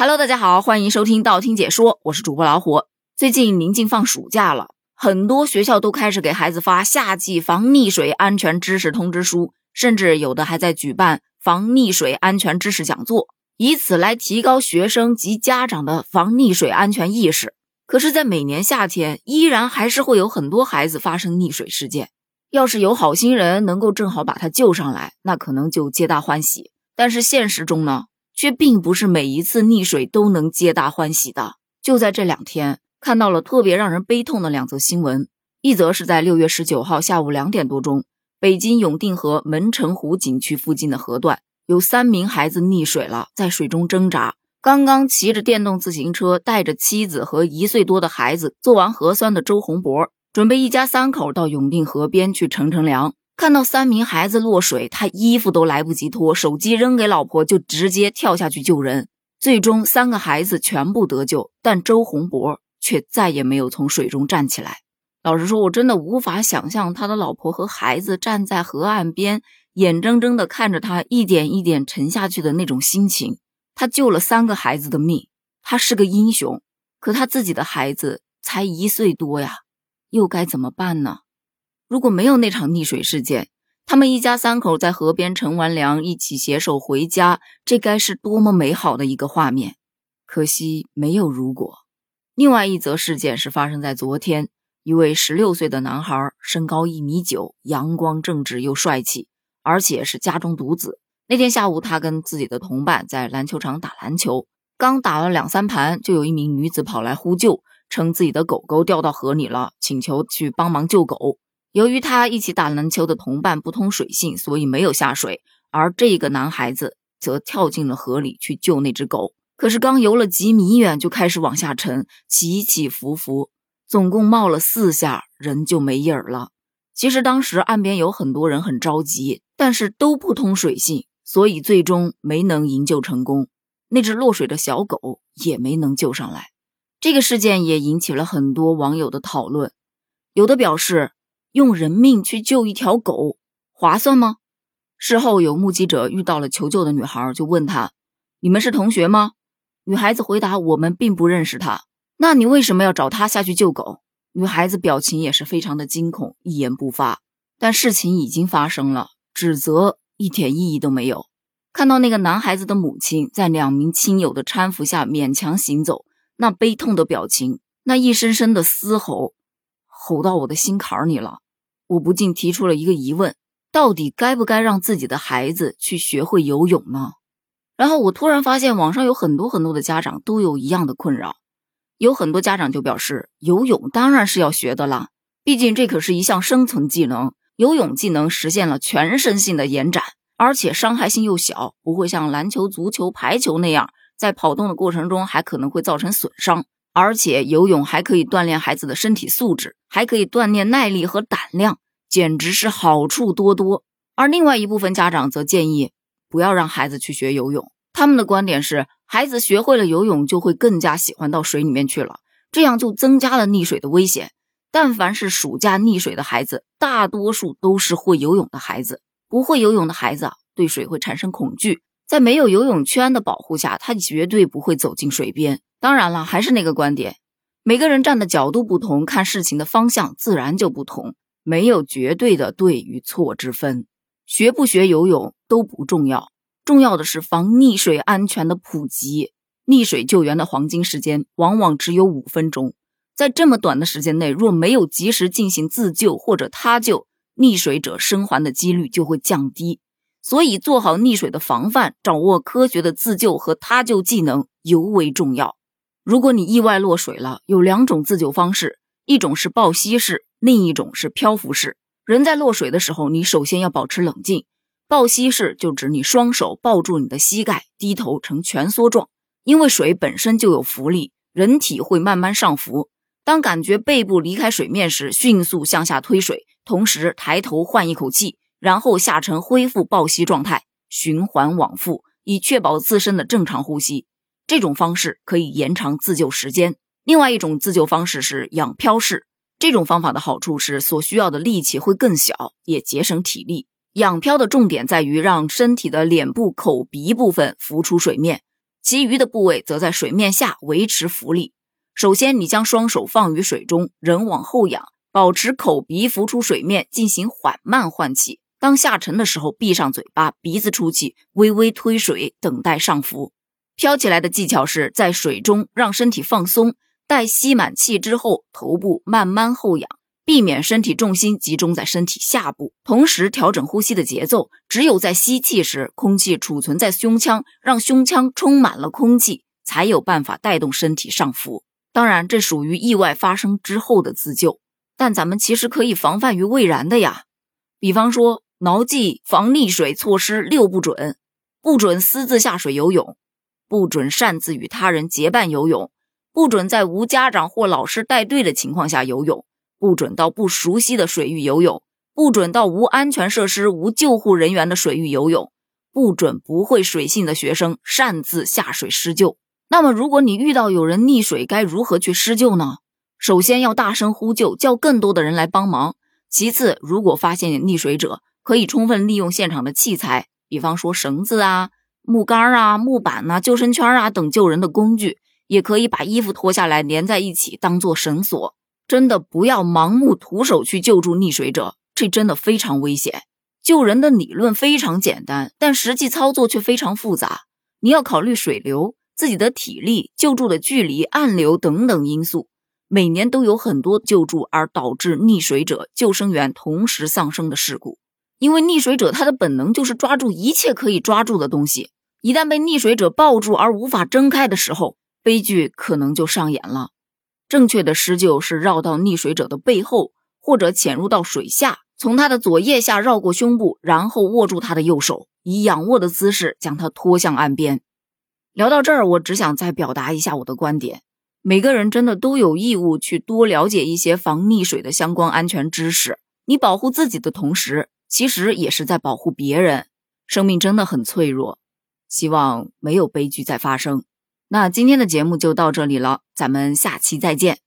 Hello，大家好，欢迎收听道听解说，我是主播老虎。最近临近放暑假了，很多学校都开始给孩子发夏季防溺水安全知识通知书，甚至有的还在举办防溺水安全知识讲座，以此来提高学生及家长的防溺水安全意识。可是，在每年夏天，依然还是会有很多孩子发生溺水事件。要是有好心人能够正好把他救上来，那可能就皆大欢喜。但是现实中呢？却并不是每一次溺水都能皆大欢喜的。就在这两天，看到了特别让人悲痛的两则新闻。一则是在六月十九号下午两点多钟，北京永定河门城湖景区附近的河段，有三名孩子溺水了，在水中挣扎。刚刚骑着电动自行车，带着妻子和一岁多的孩子做完核酸的周洪博，准备一家三口到永定河边去乘乘凉。看到三名孩子落水，他衣服都来不及脱，手机扔给老婆就直接跳下去救人。最终三个孩子全部得救，但周洪博却再也没有从水中站起来。老实说，我真的无法想象他的老婆和孩子站在河岸边，眼睁睁地看着他一点一点沉下去的那种心情。他救了三个孩子的命，他是个英雄。可他自己的孩子才一岁多呀，又该怎么办呢？如果没有那场溺水事件，他们一家三口在河边乘完凉，一起携手回家，这该是多么美好的一个画面！可惜没有如果。另外一则事件是发生在昨天，一位十六岁的男孩，身高一米九，阳光正直又帅气，而且是家中独子。那天下午，他跟自己的同伴在篮球场打篮球，刚打了两三盘，就有一名女子跑来呼救，称自己的狗狗掉到河里了，请求去帮忙救狗。由于他一起打篮球的同伴不通水性，所以没有下水，而这个男孩子则跳进了河里去救那只狗。可是刚游了几米远，就开始往下沉，起起伏伏，总共冒了四下，人就没影儿了。其实当时岸边有很多人很着急，但是都不通水性，所以最终没能营救成功。那只落水的小狗也没能救上来。这个事件也引起了很多网友的讨论，有的表示。用人命去救一条狗，划算吗？事后有目击者遇到了求救的女孩，就问她：“你们是同学吗？”女孩子回答：“我们并不认识他。”那你为什么要找他下去救狗？女孩子表情也是非常的惊恐，一言不发。但事情已经发生了，指责一点意义都没有。看到那个男孩子的母亲在两名亲友的搀扶下勉强行走，那悲痛的表情，那一声声的嘶吼。吼到我的心坎里了，我不禁提出了一个疑问：到底该不该让自己的孩子去学会游泳呢？然后我突然发现，网上有很多很多的家长都有一样的困扰，有很多家长就表示，游泳当然是要学的啦，毕竟这可是一项生存技能，游泳技能实现了全身性的延展，而且伤害性又小，不会像篮球、足球、排球那样，在跑动的过程中还可能会造成损伤。而且游泳还可以锻炼孩子的身体素质，还可以锻炼耐力和胆量，简直是好处多多。而另外一部分家长则建议不要让孩子去学游泳，他们的观点是，孩子学会了游泳就会更加喜欢到水里面去了，这样就增加了溺水的危险。但凡是暑假溺水的孩子，大多数都是会游泳的孩子，不会游泳的孩子对水会产生恐惧，在没有游泳圈的保护下，他绝对不会走进水边。当然了，还是那个观点，每个人站的角度不同，看事情的方向自然就不同，没有绝对的对与错之分。学不学游泳都不重要，重要的是防溺水安全的普及。溺水救援的黄金时间往往只有五分钟，在这么短的时间内，若没有及时进行自救或者他救，溺水者生还的几率就会降低。所以，做好溺水的防范，掌握科学的自救和他救技能尤为重要。如果你意外落水了，有两种自救方式，一种是抱膝式，另一种是漂浮式。人在落水的时候，你首先要保持冷静。抱膝式就指你双手抱住你的膝盖，低头呈蜷缩状，因为水本身就有浮力，人体会慢慢上浮。当感觉背部离开水面时，迅速向下推水，同时抬头换一口气，然后下沉恢复抱膝状态，循环往复，以确保自身的正常呼吸。这种方式可以延长自救时间。另外一种自救方式是仰漂式。这种方法的好处是所需要的力气会更小，也节省体力。仰漂的重点在于让身体的脸部、口鼻部分浮出水面，其余的部位则在水面下维持浮力。首先，你将双手放于水中，人往后仰，保持口鼻浮出水面，进行缓慢换气。当下沉的时候，闭上嘴巴，鼻子出气，微微推水，等待上浮。飘起来的技巧是在水中让身体放松，待吸满气之后，头部慢慢后仰，避免身体重心集中在身体下部，同时调整呼吸的节奏。只有在吸气时，空气储存在胸腔，让胸腔充满了空气，才有办法带动身体上浮。当然，这属于意外发生之后的自救，但咱们其实可以防范于未然的呀。比方说，牢记防溺水措施六不准：不准私自下水游泳，不准擅自与他人结伴游泳，不准在无家长或老师带队的情况下游泳，不准到不熟悉的水域游泳，不准到无安全设施、无救护人员的水域游泳，不准不会水性的学生擅自下水施救。那么，如果你遇到有人溺水，该如何去施救呢？首先要大声呼救，叫更多的人来帮忙。其次，如果发现溺水者，可以充分利用现场的器材，比方说绳子啊、木杆啊、木板呐、救生圈啊等救人的工具，也可以把衣服脱下来连在一起当做绳索。真的不要盲目徒手去救助溺水者，这真的非常危险。救人的理论非常简单，但实际操作却非常复杂。你要考虑水流。自己的体力、救助的距离、暗流等等因素，每年都有很多救助而导致溺水者、救生员同时丧生的事故。因为溺水者他的本能就是抓住一切可以抓住的东西，一旦被溺水者抱住而无法挣开的时候，悲剧可能就上演了。正确的施救是绕到溺水者的背后，或者潜入到水下，从他的左腋下绕过胸部，然后握住他的右手，以仰卧的姿势将他拖向岸边。聊到这儿，我只想再表达一下我的观点：每个人真的都有义务去多了解一些防溺水的相关安全知识。你保护自己的同时，其实也是在保护别人。生命真的很脆弱，希望没有悲剧再发生。那今天的节目就到这里了，咱们下期再见。